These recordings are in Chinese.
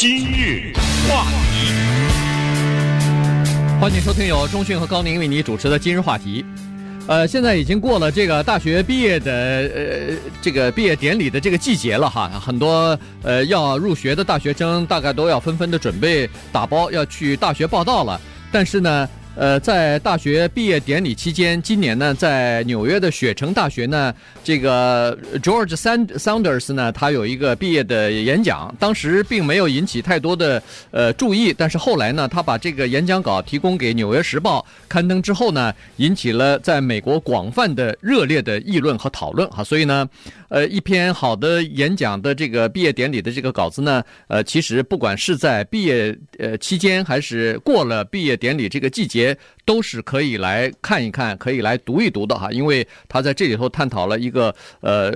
今日话题，欢迎收听由中讯和高宁为你主持的今日话题。呃，现在已经过了这个大学毕业的呃这个毕业典礼的这个季节了哈，很多呃要入学的大学生大概都要纷纷的准备打包要去大学报到了，但是呢。呃，在大学毕业典礼期间，今年呢，在纽约的雪城大学呢，这个 George Saunders 呢，他有一个毕业的演讲，当时并没有引起太多的呃注意，但是后来呢，他把这个演讲稿提供给《纽约时报》刊登之后呢，引起了在美国广泛的热烈的议论和讨论哈，所以呢，呃，一篇好的演讲的这个毕业典礼的这个稿子呢，呃，其实不管是在毕业呃期间，还是过了毕业典礼这个季节。都是可以来看一看，可以来读一读的哈，因为他在这里头探讨了一个呃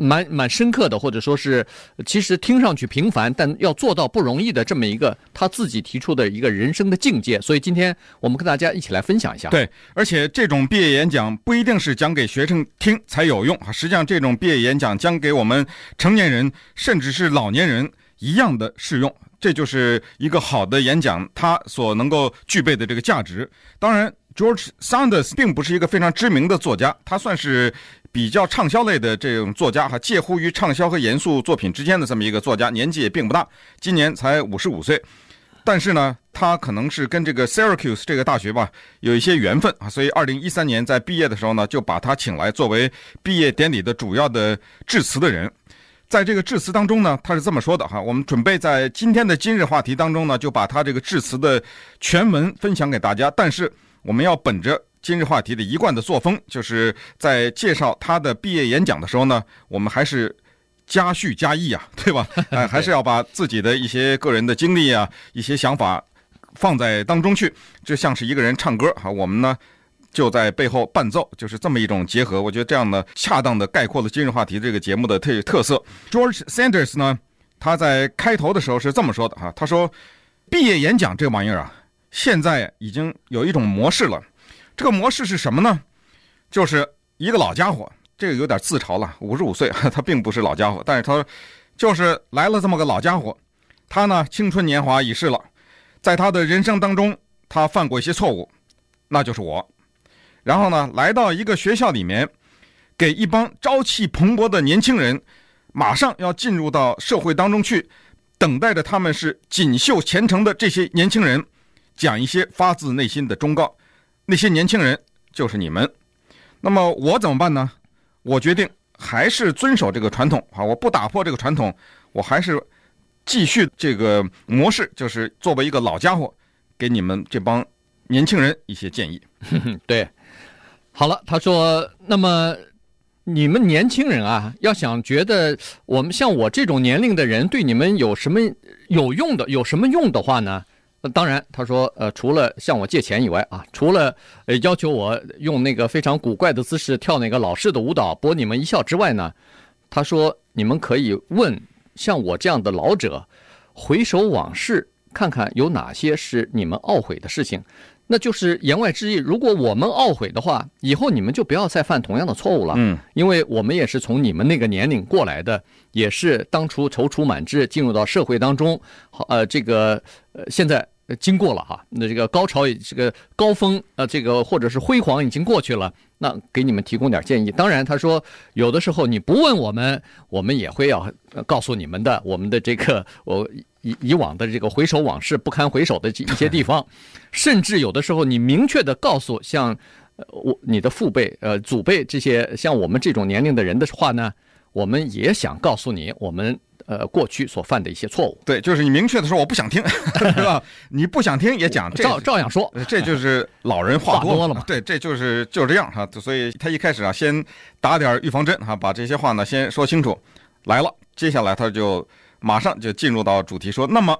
蛮蛮深刻的，或者说是其实听上去平凡，但要做到不容易的这么一个他自己提出的一个人生的境界。所以今天我们跟大家一起来分享一下。对，而且这种毕业演讲不一定是讲给学生听才有用啊，实际上这种毕业演讲讲给我们成年人，甚至是老年人一样的适用。这就是一个好的演讲，它所能够具备的这个价值。当然，George Saunders 并不是一个非常知名的作家，他算是比较畅销类的这种作家，哈，介乎于畅销和严肃作品之间的这么一个作家，年纪也并不大，今年才五十五岁。但是呢，他可能是跟这个 Syracuse 这个大学吧有一些缘分啊，所以二零一三年在毕业的时候呢，就把他请来作为毕业典礼的主要的致辞的人。在这个致辞当中呢，他是这么说的哈，我们准备在今天的今日话题当中呢，就把他这个致辞的全文分享给大家。但是我们要本着今日话题的一贯的作风，就是在介绍他的毕业演讲的时候呢，我们还是加叙加意啊，对吧？哎，还是要把自己的一些个人的经历啊、一些想法放在当中去，就像是一个人唱歌哈，我们呢。就在背后伴奏，就是这么一种结合。我觉得这样呢，恰当的概括了今日话题这个节目的特特色。George Sanders 呢，他在开头的时候是这么说的哈，他说：“毕业演讲这玩意儿啊，现在已经有一种模式了。这个模式是什么呢？就是一个老家伙，这个有点自嘲了，五十五岁，他并不是老家伙，但是他就是来了这么个老家伙。他呢，青春年华已逝了，在他的人生当中，他犯过一些错误，那就是我。”然后呢，来到一个学校里面，给一帮朝气蓬勃的年轻人，马上要进入到社会当中去，等待着他们是锦绣前程的这些年轻人，讲一些发自内心的忠告。那些年轻人就是你们。那么我怎么办呢？我决定还是遵守这个传统啊，我不打破这个传统，我还是继续这个模式，就是作为一个老家伙，给你们这帮年轻人一些建议。对。好了，他说：“那么你们年轻人啊，要想觉得我们像我这种年龄的人对你们有什么有用的，有什么用的话呢？那当然，他说，呃，除了向我借钱以外啊，除了呃要求我用那个非常古怪的姿势跳那个老式的舞蹈博你们一笑之外呢，他说你们可以问像我这样的老者，回首往事，看看有哪些是你们懊悔的事情。”那就是言外之意，如果我们懊悔的话，以后你们就不要再犯同样的错误了。嗯，因为我们也是从你们那个年龄过来的，也是当初踌躇满志进入到社会当中，好，呃，这个呃，现在经过了哈，那这个高潮，这个高峰，呃，这个或者是辉煌已经过去了，那给你们提供点建议。当然，他说有的时候你不问我们，我们也会要告诉你们的，我们的这个我。以以往的这个回首往事不堪回首的一些地方，甚至有的时候你明确的告诉像我你的父辈呃祖辈这些像我们这种年龄的人的话呢，我们也想告诉你我们呃过去所犯的一些错误。对，就是你明确的说我不想听，是吧？你不想听也讲，照照样说，这就是老人话多，了嘛。对，这就是就是这样哈。所以他一开始啊，先打点预防针哈，把这些话呢先说清楚。来了，接下来他就。马上就进入到主题，说：“那么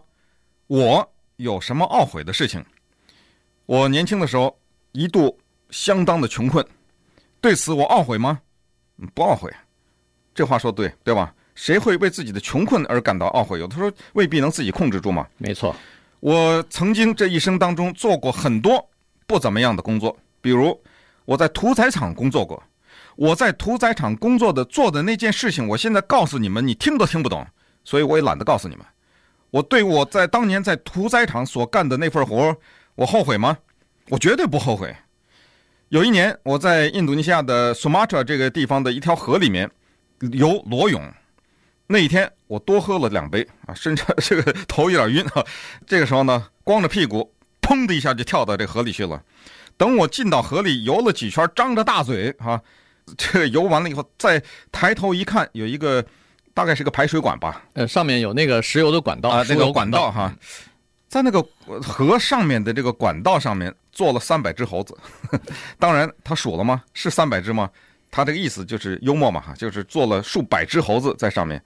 我有什么懊悔的事情？我年轻的时候一度相当的穷困，对此我懊悔吗？不懊悔。这话说对，对吧？谁会为自己的穷困而感到懊悔？有的时候未必能自己控制住嘛。没错，我曾经这一生当中做过很多不怎么样的工作，比如我在屠宰场工作过。我在屠宰场工作的做的那件事情，我现在告诉你们，你听都听不懂。”所以我也懒得告诉你们，我对我在当年在屠宰场所干的那份活，我后悔吗？我绝对不后悔。有一年，我在印度尼西亚的苏马特拉这个地方的一条河里面游裸泳，那一天我多喝了两杯啊，甚至 这个头有点晕啊。这个时候呢，光着屁股，砰的一下就跳到这河里去了。等我进到河里游了几圈，张着大嘴啊，这个游完了以后，再抬头一看，有一个大概是个排水管吧，呃，上面有那个石油的管道啊，那个管道哈。在那个河上面的这个管道上面坐了三百只猴子，当然他数了吗？是三百只吗？他这个意思就是幽默嘛哈，就是做了数百只猴子在上面，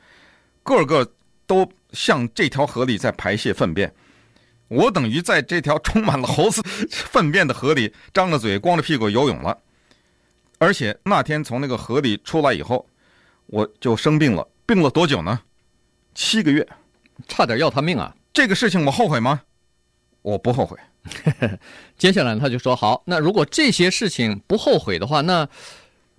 个个都向这条河里在排泄粪便。我等于在这条充满了猴子粪便的河里张着嘴、光着屁股游泳了，而且那天从那个河里出来以后，我就生病了，病了多久呢？七个月，差点要他命啊！这个事情我后悔吗？我不后悔。接下来他就说：“好，那如果这些事情不后悔的话，那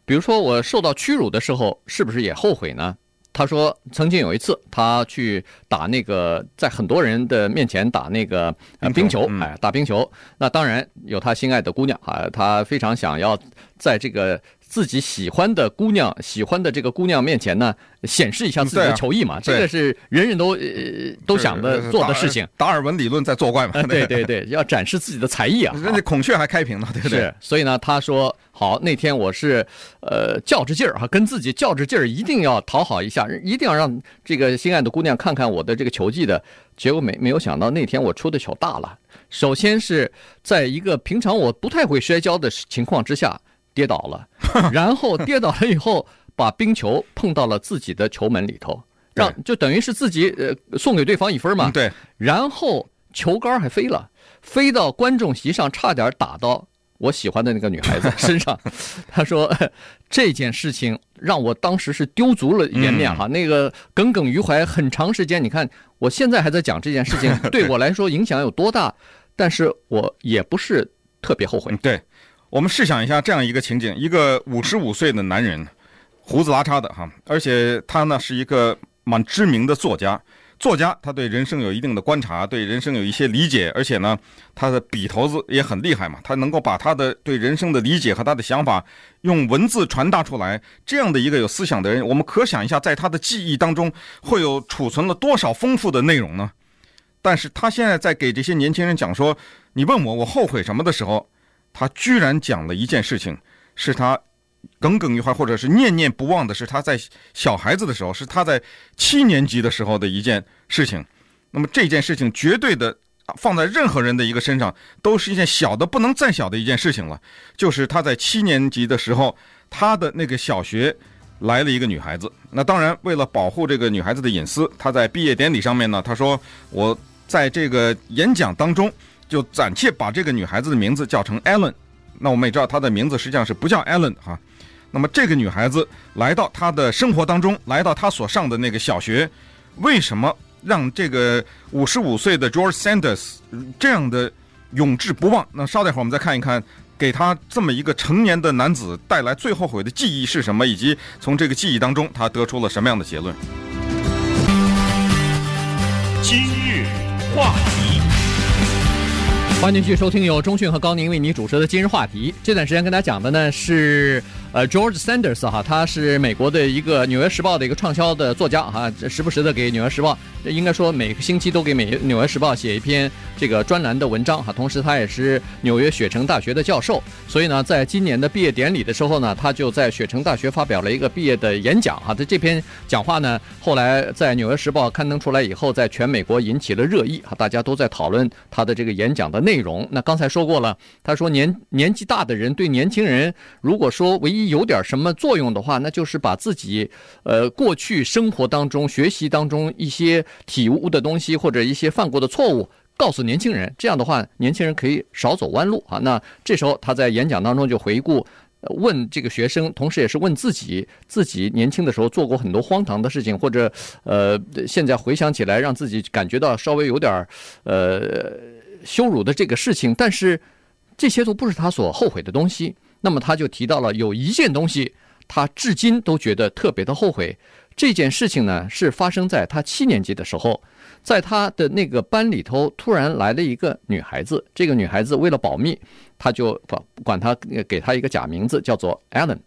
比如说我受到屈辱的时候，是不是也后悔呢？”他说：“曾经有一次，他去打那个，在很多人的面前打那个冰球，哎，打冰球。那当然有他心爱的姑娘啊，他非常想要在这个。”自己喜欢的姑娘，喜欢的这个姑娘面前呢，显示一下自己的球艺嘛，这个是人人都呃都想的做的事情。达尔文理论在作怪嘛？对对对，要展示自己的才艺啊！人家孔雀还开屏呢，对不对？是，所以呢，他说好，那天我是呃较着劲儿哈，跟自己较着劲儿，一定要讨好一下，一定要让这个心爱的姑娘看看我的这个球技的。结果没没有想到，那天我出的球大了。首先是在一个平常我不太会摔跤的情况之下。跌倒了，然后跌倒了以后，把冰球碰到了自己的球门里头，让就等于是自己呃送给对方一分嘛。对，然后球杆还飞了，飞到观众席上，差点打到我喜欢的那个女孩子 身上。他说这件事情让我当时是丢足了颜面哈，那个耿耿于怀很长时间。你看我现在还在讲这件事情，对我来说影响有多大，但是我也不是特别后悔。对。我们试想一下这样一个情景：一个五十五岁的男人，胡子拉碴的哈，而且他呢是一个蛮知名的作家。作家他对人生有一定的观察，对人生有一些理解，而且呢他的笔头子也很厉害嘛，他能够把他的对人生的理解和他的想法用文字传达出来。这样的一个有思想的人，我们可想一下，在他的记忆当中会有储存了多少丰富的内容呢？但是他现在在给这些年轻人讲说：“你问我我后悔什么的时候。”他居然讲了一件事情，是他耿耿于怀或者是念念不忘的，是他在小孩子的时候，是他在七年级的时候的一件事情。那么这件事情绝对的放在任何人的一个身上，都是一件小的不能再小的一件事情了。就是他在七年级的时候，他的那个小学来了一个女孩子。那当然，为了保护这个女孩子的隐私，他在毕业典礼上面呢，他说：“我在这个演讲当中。”就暂且把这个女孩子的名字叫成 Ellen，那我们也知道她的名字实际上是不叫 Ellen 哈。那么这个女孩子来到她的生活当中，来到她所上的那个小学，为什么让这个五十五岁的 George Sanders 这样的永志不忘？那稍待会儿我们再看一看，给他这么一个成年的男子带来最后悔的记忆是什么，以及从这个记忆当中他得出了什么样的结论？今日话题。欢迎继续收听由中讯和高宁为你主持的今日话题。这段时间跟大家讲的呢是。呃，George Sanders 哈，他是美国的一个《纽约时报》的一个畅销的作家哈，时不时的给《纽约时报》，应该说每个星期都给《美纽约时报》写一篇这个专栏的文章哈。同时，他也是纽约雪城大学的教授，所以呢，在今年的毕业典礼的时候呢，他就在雪城大学发表了一个毕业的演讲哈。他这篇讲话呢，后来在《纽约时报》刊登出来以后，在全美国引起了热议哈，大家都在讨论他的这个演讲的内容。那刚才说过了，他说年年纪大的人对年轻人，如果说唯一。有点什么作用的话，那就是把自己呃过去生活当中、学习当中一些体悟的东西，或者一些犯过的错误，告诉年轻人。这样的话，年轻人可以少走弯路啊。那这时候他在演讲当中就回顾，问这个学生，同时也是问自己，自己年轻的时候做过很多荒唐的事情，或者呃现在回想起来，让自己感觉到稍微有点呃羞辱的这个事情。但是这些都不是他所后悔的东西。那么他就提到了有一件东西，他至今都觉得特别的后悔，这件事情呢，是发生在他七年级的时候，在他的那个班里头，突然来了一个女孩子。这个女孩子为了保密，他就管管她给她一个假名字，叫做 Allen。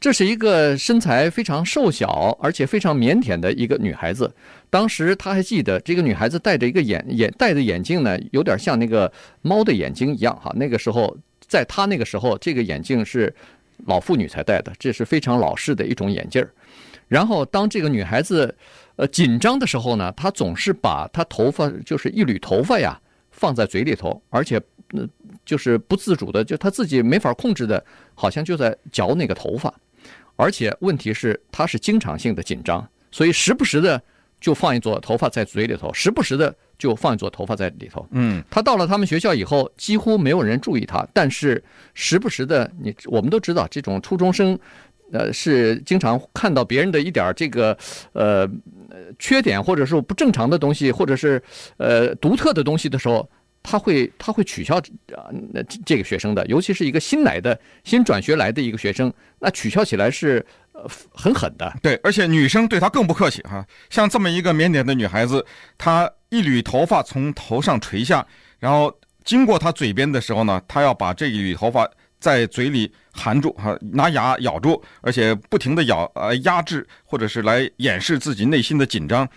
这是一个身材非常瘦小，而且非常腼腆的一个女孩子。当时他还记得，这个女孩子戴着一个眼眼戴的眼镜呢，有点像那个猫的眼睛一样哈。那个时候，在她那个时候，这个眼镜是老妇女才戴的，这是非常老式的一种眼镜。然后，当这个女孩子呃紧张的时候呢，她总是把她头发就是一缕头发呀放在嘴里头，而且呃就是不自主的，就她自己没法控制的，好像就在嚼那个头发。而且问题是，她是经常性的紧张，所以时不时的就放一撮头发在嘴里头，时不时的就放一撮头发在里头。嗯，他到了他们学校以后，几乎没有人注意他，但是时不时的，你我们都知道，这种初中生。呃，是经常看到别人的一点这个呃缺点，或者说不正常的东西，或者是呃独特的东西的时候，他会他会取笑啊那这个学生的，尤其是一个新来的新转学来的一个学生，那取笑起来是呃很狠的。对，而且女生对他更不客气哈，像这么一个腼腆的女孩子，她一缕头发从头上垂下，然后经过她嘴边的时候呢，她要把这一缕头发。在嘴里含住哈，拿牙咬住，而且不停的咬，呃，压制或者是来掩饰自己内心的紧张，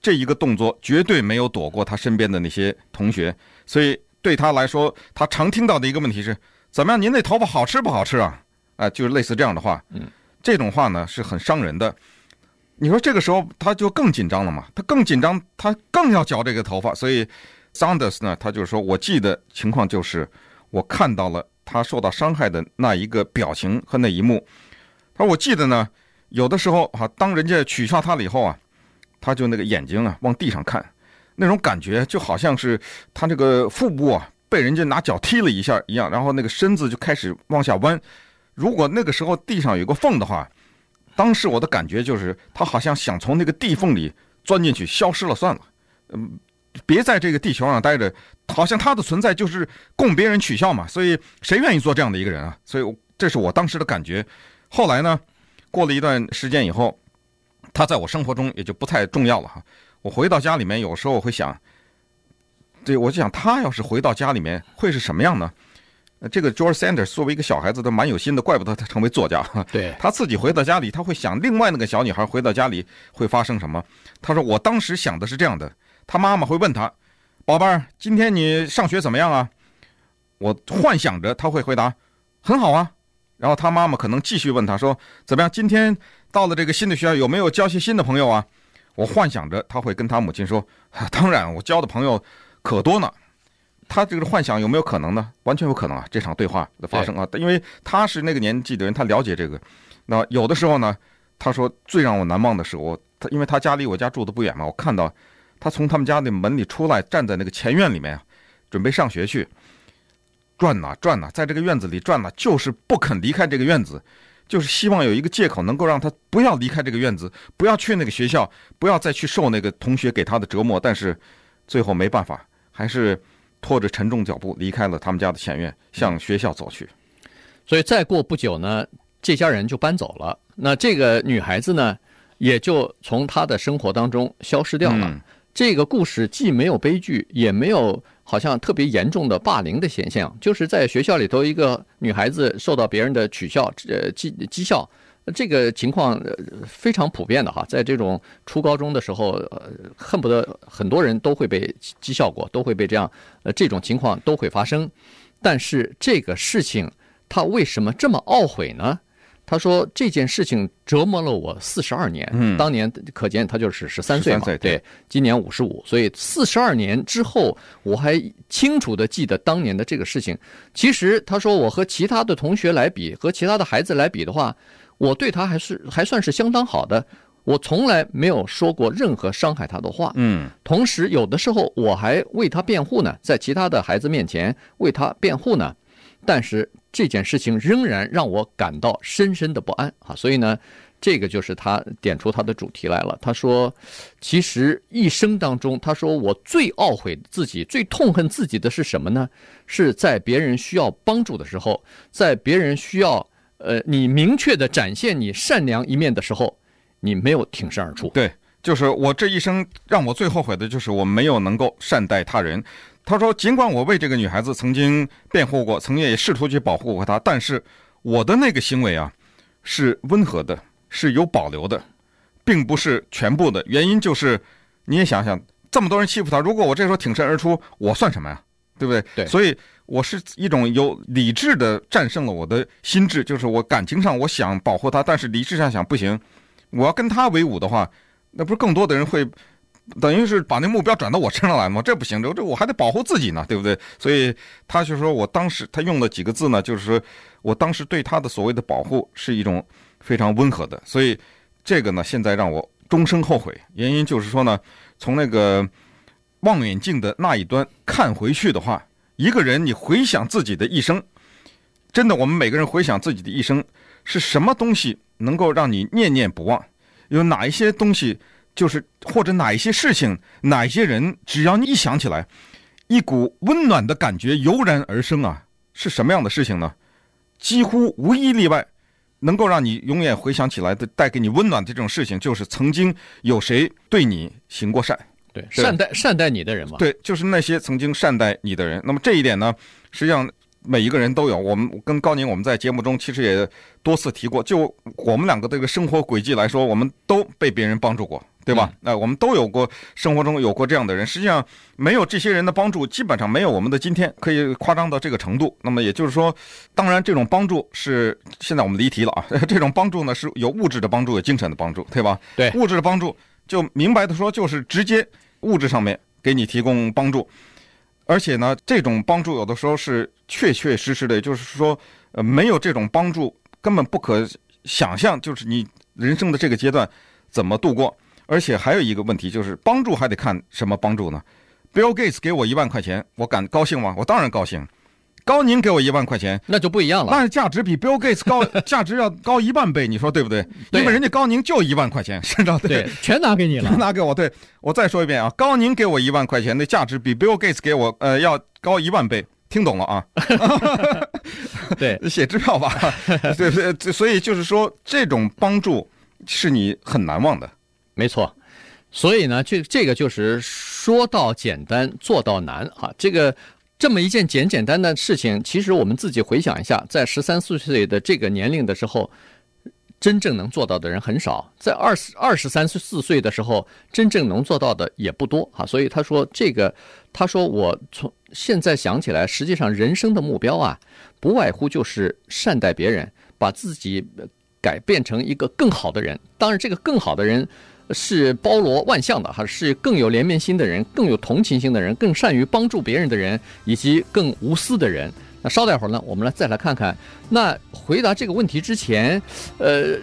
这一个动作绝对没有躲过他身边的那些同学，所以对他来说，他常听到的一个问题是：怎么样？您那头发好吃不好吃啊？啊，就是类似这样的话，嗯，这种话呢是很伤人的。你说这个时候他就更紧张了嘛？他更紧张，他更要嚼这个头发。所以，Saunders 呢，他就是说我记得情况就是我看到了。他受到伤害的那一个表情和那一幕，他说：“我记得呢，有的时候哈，当人家取笑他了以后啊，他就那个眼睛啊往地上看，那种感觉就好像是他这个腹部啊被人家拿脚踢了一下一样，然后那个身子就开始往下弯。如果那个时候地上有个缝的话，当时我的感觉就是他好像想从那个地缝里钻进去，消失了算了。嗯。”别在这个地球上待着，好像他的存在就是供别人取笑嘛。所以谁愿意做这样的一个人啊？所以这是我当时的感觉。后来呢，过了一段时间以后，他在我生活中也就不太重要了哈。我回到家里面，有时候我会想，对，我就想他要是回到家里面会是什么样呢？这个 George Sanders 作为一个小孩子都蛮有心的，怪不得他成为作家。对，他自己回到家里，他会想另外那个小女孩回到家里会发生什么。他说，我当时想的是这样的。他妈妈会问他：“宝贝儿，今天你上学怎么样啊？”我幻想着他会回答：“很好啊。”然后他妈妈可能继续问他说：“怎么样？今天到了这个新的学校，有没有交些新的朋友啊？”我幻想着他会跟他母亲说：“ 当然，我交的朋友可多呢。”他这个幻想有没有可能呢？完全有可能啊！这场对话的发生啊，因为他是那个年纪的人，他了解这个。那有的时候呢，他说最让我难忘的是我他，因为他家离我家住的不远嘛，我看到。他从他们家那门里出来，站在那个前院里面，准备上学去。转呐转呐，在这个院子里转呐，就是不肯离开这个院子，就是希望有一个借口能够让他不要离开这个院子，不要去那个学校，不要再去受那个同学给他的折磨。但是最后没办法，还是拖着沉重脚步离开了他们家的前院，向学校走去。所以再过不久呢，这家人就搬走了。那这个女孩子呢，也就从她的生活当中消失掉了。嗯这个故事既没有悲剧，也没有好像特别严重的霸凌的现象，就是在学校里头，一个女孩子受到别人的取笑，呃，讥讥笑，这个情况非常普遍的哈，在这种初高中的时候，呃，恨不得很多人都会被讥笑过，都会被这样，呃，这种情况都会发生。但是这个事情，他为什么这么懊悔呢？他说这件事情折磨了我四十二年。嗯，当年可见他就是十三岁嘛，对，今年五十五，所以四十二年之后，我还清楚的记得当年的这个事情。其实他说我和其他的同学来比，和其他的孩子来比的话，我对他还是还算是相当好的。我从来没有说过任何伤害他的话。嗯，同时有的时候我还为他辩护呢，在其他的孩子面前为他辩护呢。但是这件事情仍然让我感到深深的不安啊！所以呢，这个就是他点出他的主题来了。他说，其实一生当中，他说我最懊悔自己、最痛恨自己的是什么呢？是在别人需要帮助的时候，在别人需要呃你明确的展现你善良一面的时候，你没有挺身而出。对，就是我这一生让我最后悔的就是我没有能够善待他人。他说，尽管我为这个女孩子曾经辩护过，曾经也试图去保护过她，但是我的那个行为啊，是温和的，是有保留的，并不是全部的。原因就是，你也想想，这么多人欺负她，如果我这时候挺身而出，我算什么呀？对不对？对。所以我是一种有理智的战胜了我的心智，就是我感情上我想保护他，但是理智上想不行，我要跟他为伍的话，那不是更多的人会，等于是把那目标转到我身上来吗？这不行，这这我还得保护自己呢，对不对？所以他就说我当时他用了几个字呢，就是说。我当时对他的所谓的保护是一种非常温和的，所以这个呢，现在让我终生后悔。原因就是说呢，从那个望远镜的那一端看回去的话，一个人你回想自己的一生，真的，我们每个人回想自己的一生，是什么东西能够让你念念不忘？有哪一些东西，就是或者哪一些事情，哪一些人，只要你一想起来，一股温暖的感觉油然而生啊！是什么样的事情呢？几乎无一例外，能够让你永远回想起来的、带给你温暖的这种事情，就是曾经有谁对你行过善，对，善待善待你的人嘛。对，就是那些曾经善待你的人。那么这一点呢，实际上每一个人都有。我们跟高宁，我们在节目中其实也多次提过，就我们两个这个生活轨迹来说，我们都被别人帮助过。对吧？那、呃、我们都有过生活中有过这样的人，实际上没有这些人的帮助，基本上没有我们的今天，可以夸张到这个程度。那么也就是说，当然这种帮助是现在我们离题了啊。这种帮助呢是有物质的帮助，有精神的帮助，对吧？对，物质的帮助就明白的说，就是直接物质上面给你提供帮助，而且呢，这种帮助有的时候是确确实实的，就是说，呃，没有这种帮助根本不可想象，就是你人生的这个阶段怎么度过。而且还有一个问题，就是帮助还得看什么帮助呢？Bill Gates 给我一万块钱，我敢高兴吗？我当然高兴。高宁给我一万块钱，那就不一样了。那价值比 Bill Gates 高，价值要高一万倍，你说对不对？对。因为人家高宁就一万块钱，是吧？对，全拿给你了，全拿给我。对，我再说一遍啊，高宁给我一万块钱，那价值比 Bill Gates 给我呃要高一万倍，听懂了啊？对，写支票吧。对对，所以就是说，这种帮助是你很难忘的。没错，所以呢，这这个就是说到简单，做到难啊。这个这么一件简简单单的事情，其实我们自己回想一下，在十三四岁的这个年龄的时候，真正能做到的人很少；在二十二十三四岁的时候，真正能做到的也不多哈。所以他说这个，他说我从现在想起来，实际上人生的目标啊，不外乎就是善待别人，把自己改变成一个更好的人。当然，这个更好的人。是包罗万象的，还是更有怜悯心的人，更有同情心的人，更善于帮助别人的人，以及更无私的人。那稍待会儿呢，我们来再来看看。那回答这个问题之前，呃，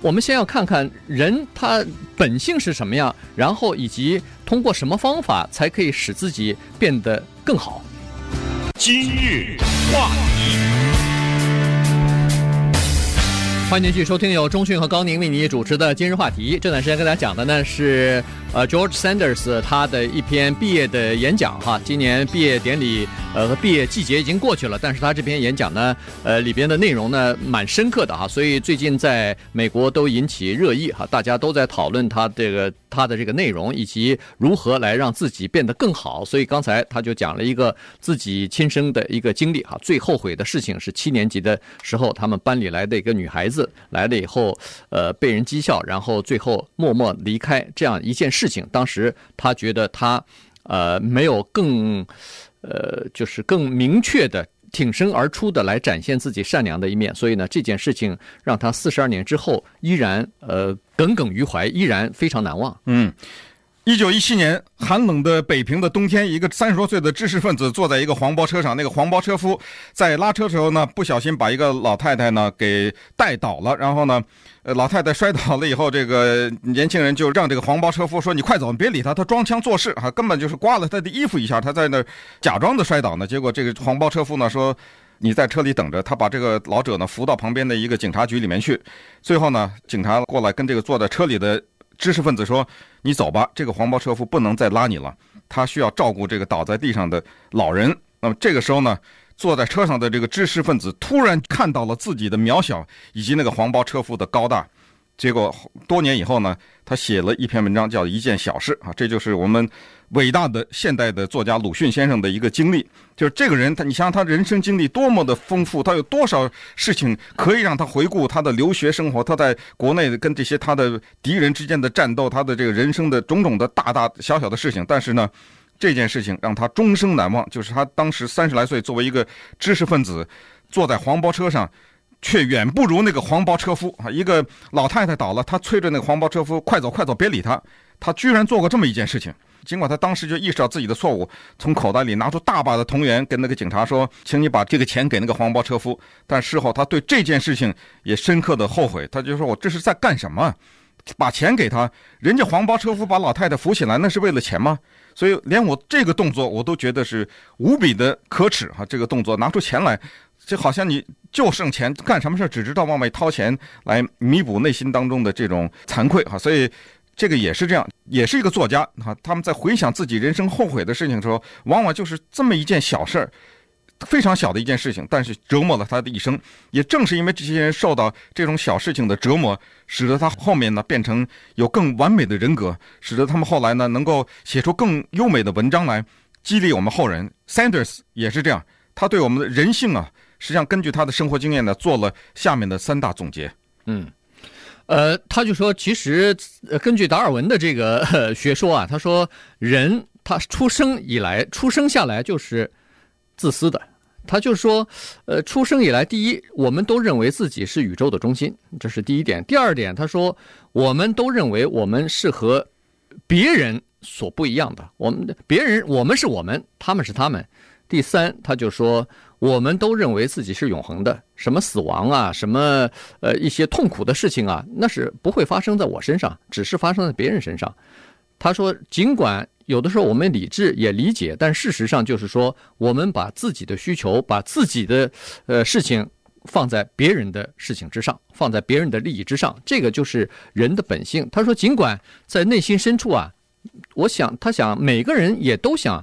我们先要看看人他本性是什么样，然后以及通过什么方法才可以使自己变得更好。今日话题。欢迎继续收听由中讯和高宁为你主持的今日话题。这段时间跟大家讲的呢是呃 George Sanders 他的一篇毕业的演讲哈。今年毕业典礼呃和毕业季节已经过去了，但是他这篇演讲呢呃里边的内容呢蛮深刻的哈，所以最近在美国都引起热议哈，大家都在讨论他这个他的这个内容以及如何来让自己变得更好。所以刚才他就讲了一个自己亲身的一个经历哈，最后悔的事情是七年级的时候他们班里来的一个女孩子。来了以后，呃，被人讥笑，然后最后默默离开这样一件事情。当时他觉得他，呃，没有更，呃，就是更明确的挺身而出的来展现自己善良的一面。所以呢，这件事情让他四十二年之后依然呃耿耿于怀，依然非常难忘。嗯。一九一七年寒冷的北平的冬天，一个三十多岁的知识分子坐在一个黄包车上，那个黄包车夫在拉车的时候呢，不小心把一个老太太呢给带倒了，然后呢，呃，老太太摔倒了以后，这个年轻人就让这个黄包车夫说：“你快走，你别理他，他装腔作势啊，根本就是刮了他的衣服一下，他在那假装的摔倒呢。”结果这个黄包车夫呢说：“你在车里等着。”他把这个老者呢扶到旁边的一个警察局里面去，最后呢，警察过来跟这个坐在车里的。知识分子说：“你走吧，这个黄包车夫不能再拉你了，他需要照顾这个倒在地上的老人。”那么这个时候呢，坐在车上的这个知识分子突然看到了自己的渺小以及那个黄包车夫的高大，结果多年以后呢，他写了一篇文章，叫《一件小事》啊，这就是我们伟大的现代的作家鲁迅先生的一个经历。就是这个人，他你想想他人生经历多么的丰富，他有多少事情可以让他回顾他的留学生活，他在国内跟这些他的敌人之间的战斗，他的这个人生的种种的大大小小的事情。但是呢，这件事情让他终生难忘，就是他当时三十来岁，作为一个知识分子，坐在黄包车上。却远不如那个黄包车夫啊！一个老太太倒了，他催着那个黄包车夫快走快走，别理他。他居然做过这么一件事情。尽管他当时就意识到自己的错误，从口袋里拿出大把的铜元，跟那个警察说：“请你把这个钱给那个黄包车夫。”但事后他对这件事情也深刻的后悔。他就说：“我这是在干什么？把钱给他，人家黄包车夫把老太太扶起来，那是为了钱吗？所以连我这个动作我都觉得是无比的可耻哈！这个动作拿出钱来。”就好像你就剩钱，干什么事只知道往外掏钱来弥补内心当中的这种惭愧哈，所以这个也是这样，也是一个作家哈。他们在回想自己人生后悔的事情的时候，往往就是这么一件小事儿，非常小的一件事情，但是折磨了他的一生。也正是因为这些人受到这种小事情的折磨，使得他后面呢变成有更完美的人格，使得他们后来呢能够写出更优美的文章来激励我们后人。Sanders 也是这样，他对我们的人性啊。实际上，根据他的生活经验呢，做了下面的三大总结。嗯，呃，他就说，其实根据达尔文的这个学说啊，他说人他出生以来，出生下来就是自私的。他就说，呃，出生以来，第一，我们都认为自己是宇宙的中心，这是第一点。第二点，他说，我们都认为我们是和别人所不一样的。我们别人，我们是我们，他们是他们。第三，他就说。我们都认为自己是永恒的，什么死亡啊，什么呃一些痛苦的事情啊，那是不会发生在我身上，只是发生在别人身上。他说，尽管有的时候我们理智也理解，但事实上就是说，我们把自己的需求、把自己的呃事情放在别人的事情之上，放在别人的利益之上，这个就是人的本性。他说，尽管在内心深处啊，我想他想每个人也都想。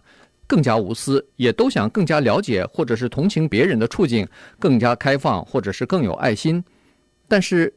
更加无私，也都想更加了解或者是同情别人的处境，更加开放或者是更有爱心，但是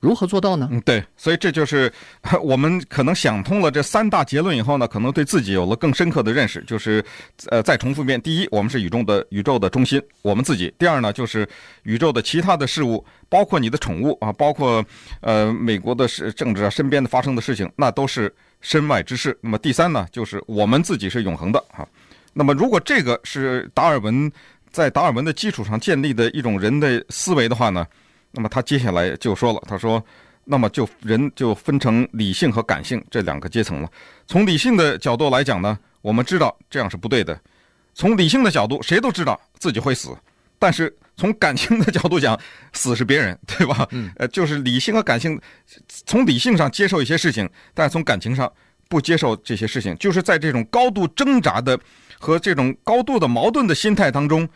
如何做到呢？嗯，对，所以这就是 我们可能想通了这三大结论以后呢，可能对自己有了更深刻的认识。就是，呃，再重复一遍：第一，我们是宇宙的宇宙的中心，我们自己；第二呢，就是宇宙的其他的事物，包括你的宠物啊，包括呃美国的政治啊，身边的发生的事情，那都是身外之事。那么第三呢，就是我们自己是永恒的啊。那么，如果这个是达尔文在达尔文的基础上建立的一种人的思维的话呢，那么他接下来就说了，他说，那么就人就分成理性和感性这两个阶层了。从理性的角度来讲呢，我们知道这样是不对的。从理性的角度，谁都知道自己会死，但是从感情的角度讲，死是别人，对吧？呃，就是理性和感性，从理性上接受一些事情，但是从感情上不接受这些事情，就是在这种高度挣扎的。和这种高度的矛盾的心态当中，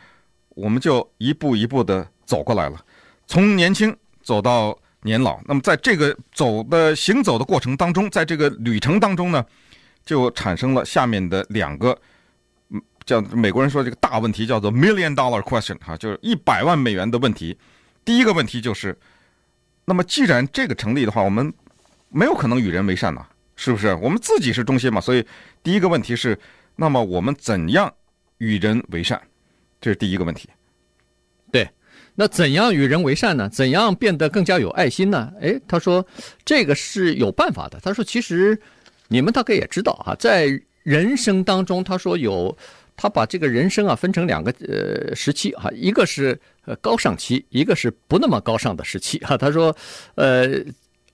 我们就一步一步的走过来了，从年轻走到年老。那么在这个走的行走的过程当中，在这个旅程当中呢，就产生了下面的两个，叫美国人说这个大问题叫做 million dollar question 哈，就是一百万美元的问题。第一个问题就是，那么既然这个成立的话，我们没有可能与人为善呐，是不是？我们自己是中心嘛，所以第一个问题是。那么我们怎样与人为善？这是第一个问题。对，那怎样与人为善呢？怎样变得更加有爱心呢？诶，他说这个是有办法的。他说，其实你们大概也知道哈，在人生当中，他说有他把这个人生啊分成两个呃时期哈，一个是呃高尚期，一个是不那么高尚的时期哈。他说，呃。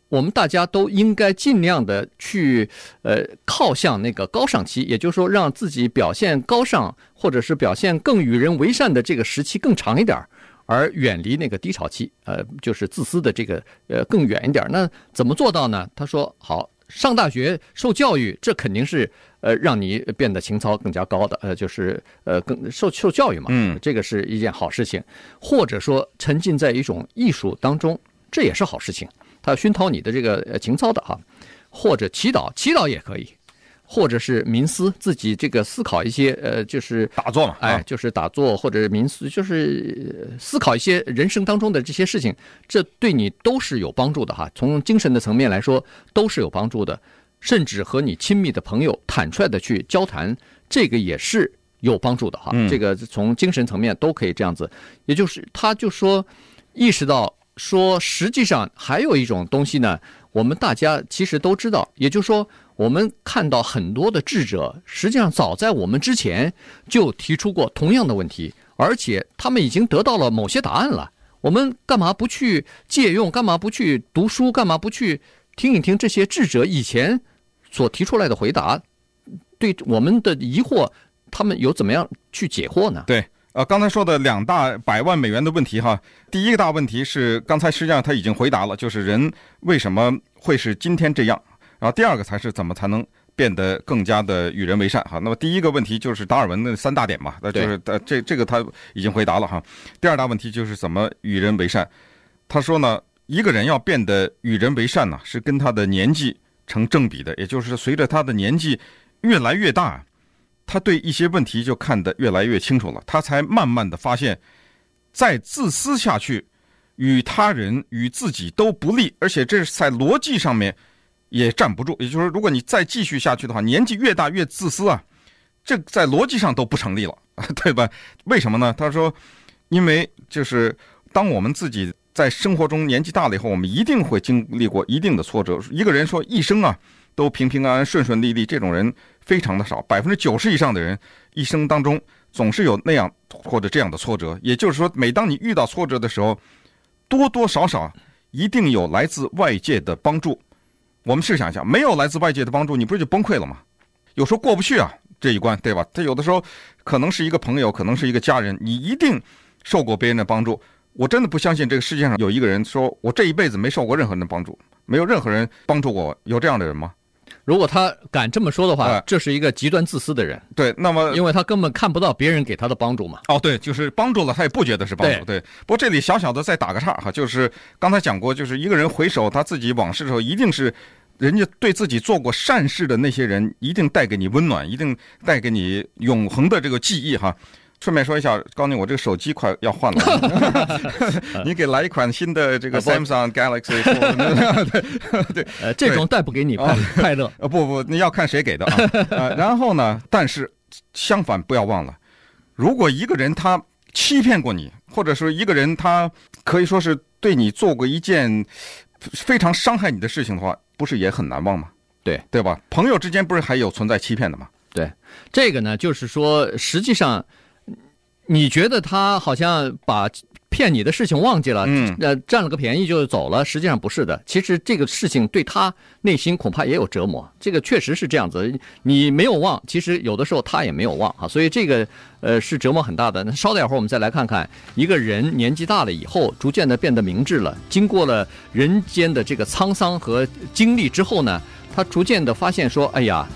我们大家都应该尽量的去，呃，靠向那个高尚期，也就是说，让自己表现高尚，或者是表现更与人为善的这个时期更长一点，而远离那个低潮期，呃，就是自私的这个，呃，更远一点。那怎么做到呢？他说：好，上大学受教育，这肯定是，呃，让你变得情操更加高的，呃，就是，呃，更受受教育嘛，嗯，这个是一件好事情。或者说，沉浸在一种艺术当中，这也是好事情。他熏陶你的这个情操的哈，或者祈祷，祈祷也可以，或者是冥思，自己这个思考一些呃，就是打坐嘛，哎，就是打坐或者冥思，就是思考一些人生当中的这些事情，这对你都是有帮助的哈。从精神的层面来说，都是有帮助的。甚至和你亲密的朋友坦率的去交谈，这个也是有帮助的哈。这个从精神层面都可以这样子。也就是他就说，意识到说，实际上还有一种东西呢，我们大家其实都知道。也就是说，我们看到很多的智者，实际上早在我们之前就提出过同样的问题，而且他们已经得到了某些答案了。我们干嘛不去借用？干嘛不去读书？干嘛不去听一听这些智者以前？所提出来的回答，对我们的疑惑，他们有怎么样去解惑呢？对，呃，刚才说的两大百万美元的问题哈，第一个大问题是刚才实际上他已经回答了，就是人为什么会是今天这样，然后第二个才是怎么才能变得更加的与人为善哈。那么第一个问题就是达尔文的三大点嘛，那就是呃这这个他已经回答了哈。第二大问题就是怎么与人为善，他说呢，一个人要变得与人为善呢，是跟他的年纪。成正比的，也就是随着他的年纪越来越大，他对一些问题就看得越来越清楚了。他才慢慢的发现，再自私下去，与他人与自己都不利，而且这是在逻辑上面也站不住。也就是说，如果你再继续下去的话，年纪越大越自私啊，这在逻辑上都不成立了，对吧？为什么呢？他说，因为就是当我们自己。在生活中年纪大了以后，我们一定会经历过一定的挫折。一个人说一生啊都平平安安、顺顺利利，这种人非常的少。百分之九十以上的人一生当中总是有那样或者这样的挫折。也就是说，每当你遇到挫折的时候，多多少少一定有来自外界的帮助。我们试想一下，没有来自外界的帮助，你不是就崩溃了吗？有时候过不去啊这一关，对吧？他有的时候可能是一个朋友，可能是一个家人，你一定受过别人的帮助。我真的不相信这个世界上有一个人说，我这一辈子没受过任何人的帮助，没有任何人帮助过我，有这样的人吗？如果他敢这么说的话，这是一个极端自私的人。对，那么因为他根本看不到别人给他的帮助嘛。哦，对，就是帮助了，他也不觉得是帮助。对，不过这里小小的再打个岔哈，就是刚才讲过，就是一个人回首他自己往事的时候，一定是人家对自己做过善事的那些人，一定带给你温暖，一定带给你永恒的这个记忆哈。顺便说一下，高宁，我这个手机快要换了，你给来一款新的这个 Samsung Galaxy。对对，呃，这种带不给你快快乐。呃，不不，你要看谁给的啊。呃，然后呢，但是相反，不要忘了，如果一个人他欺骗过你，或者说一个人他可以说是对你做过一件非常伤害你的事情的话，不是也很难忘吗？对对吧？朋友之间不是还有存在欺骗的吗？对，这个呢，就是说，实际上。你觉得他好像把骗你的事情忘记了，嗯，呃，占了个便宜就走了。实际上不是的，其实这个事情对他内心恐怕也有折磨。这个确实是这样子，你没有忘，其实有的时候他也没有忘啊。所以这个呃是折磨很大的。那稍待会儿我们再来看看，一个人年纪大了以后，逐渐的变得明智了，经过了人间的这个沧桑和经历之后呢，他逐渐的发现说，哎呀。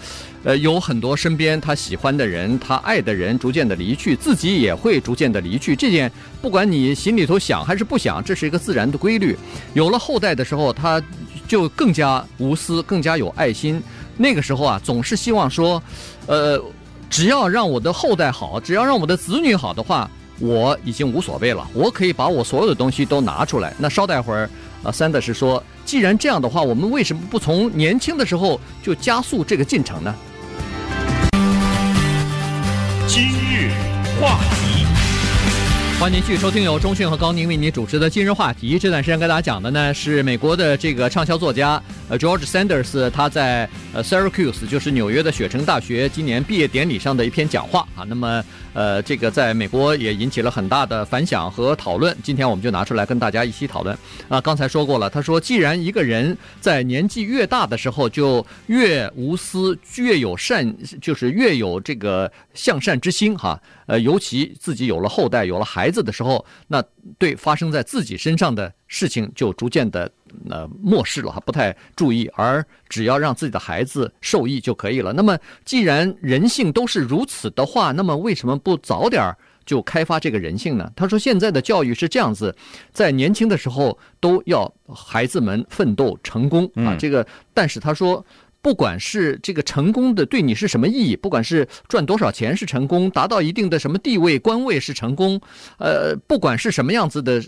呃，有很多身边他喜欢的人，他爱的人，逐渐的离去，自己也会逐渐的离去。这件，不管你心里头想还是不想，这是一个自然的规律。有了后代的时候，他就更加无私，更加有爱心。那个时候啊，总是希望说，呃，只要让我的后代好，只要让我的子女好的话，我已经无所谓了。我可以把我所有的东西都拿出来。那稍待会儿，啊，三的是说，既然这样的话，我们为什么不从年轻的时候就加速这个进程呢？话题，欢迎继续收听由中讯和高宁为您主持的今日话题。这段时间跟大家讲的呢是美国的这个畅销作家呃 George Sanders 他在呃 Syracuse 就是纽约的雪城大学今年毕业典礼上的一篇讲话啊。那么呃这个在美国也引起了很大的反响和讨论。今天我们就拿出来跟大家一起讨论啊。刚才说过了，他说既然一个人在年纪越大的时候就越无私，越有善，就是越有这个向善。之心哈，呃，尤其自己有了后代，有了孩子的时候，那对发生在自己身上的事情就逐渐的呃漠视了哈，不太注意，而只要让自己的孩子受益就可以了。那么，既然人性都是如此的话，那么为什么不早点就开发这个人性呢？他说，现在的教育是这样子，在年轻的时候都要孩子们奋斗成功啊，这个，但是他说。不管是这个成功的对你是什么意义，不管是赚多少钱是成功，达到一定的什么地位官位是成功，呃，不管是什么样子的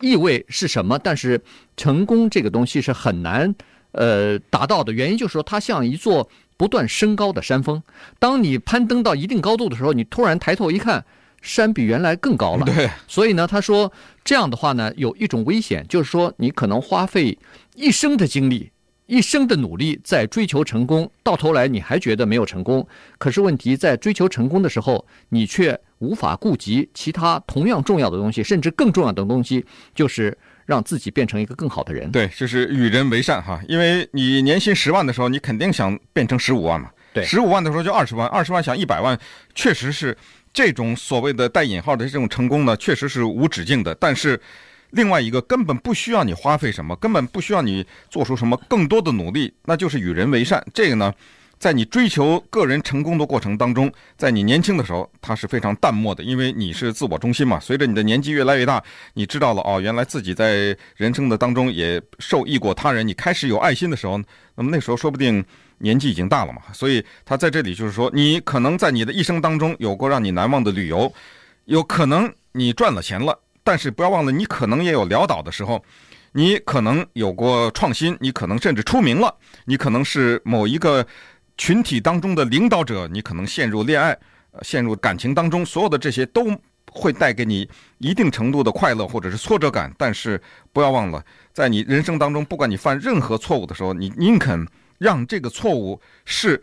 意味是什么，但是成功这个东西是很难呃达到的。原因就是说，它像一座不断升高的山峰，当你攀登到一定高度的时候，你突然抬头一看，山比原来更高了。对，所以呢，他说这样的话呢，有一种危险，就是说你可能花费一生的精力。一生的努力在追求成功，到头来你还觉得没有成功。可是问题在追求成功的时候，你却无法顾及其他同样重要的东西，甚至更重要的东西，就是让自己变成一个更好的人。对，就是与人为善哈。因为你年薪十万的时候，你肯定想变成十五万嘛。对，十五万的时候就二十万，二十万想一百万，确实是这种所谓的带引号的这种成功呢，确实是无止境的。但是。另外一个根本不需要你花费什么，根本不需要你做出什么更多的努力，那就是与人为善。这个呢，在你追求个人成功的过程当中，在你年轻的时候，它是非常淡漠的，因为你是自我中心嘛。随着你的年纪越来越大，你知道了哦，原来自己在人生的当中也受益过他人，你开始有爱心的时候，那么那时候说不定年纪已经大了嘛。所以他在这里就是说，你可能在你的一生当中有过让你难忘的旅游，有可能你赚了钱了。但是不要忘了，你可能也有潦倒的时候，你可能有过创新，你可能甚至出名了，你可能是某一个群体当中的领导者，你可能陷入恋爱，陷入感情当中，所有的这些都会带给你一定程度的快乐或者是挫折感。但是不要忘了，在你人生当中，不管你犯任何错误的时候，你宁肯让这个错误是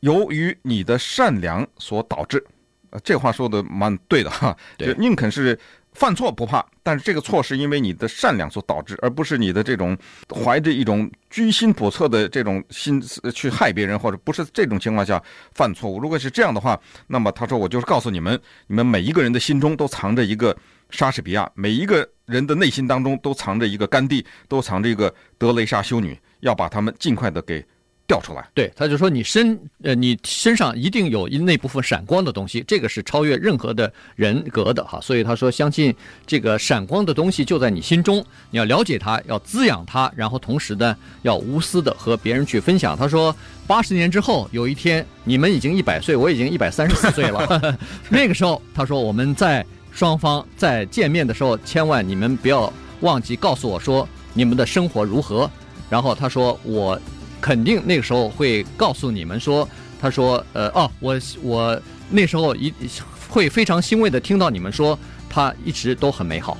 由于你的善良所导致。呃，这话说的蛮对的哈，就宁肯是。犯错不怕，但是这个错是因为你的善良所导致，而不是你的这种怀着一种居心叵测的这种心思去害别人，或者不是这种情况下犯错误。如果是这样的话，那么他说我就是告诉你们，你们每一个人的心中都藏着一个莎士比亚，每一个人的内心当中都藏着一个甘地，都藏着一个德蕾莎修女，要把他们尽快的给。掉出来，对，他就说你身呃，你身上一定有那部分闪光的东西，这个是超越任何的人格的哈。所以他说，相信这个闪光的东西就在你心中，你要了解它，要滋养它，然后同时呢，要无私的和别人去分享。他说，八十年之后有一天，你们已经一百岁，我已经一百三十四岁了，那个时候，他说我们在双方在见面的时候，千万你们不要忘记告诉我说你们的生活如何。然后他说我。肯定那个时候会告诉你们说，他说，呃，哦，我我那时候一会非常欣慰的听到你们说，他一直都很美好。